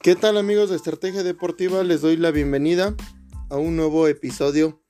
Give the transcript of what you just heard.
¿Qué tal amigos de Estrategia Deportiva? Les doy la bienvenida a un nuevo episodio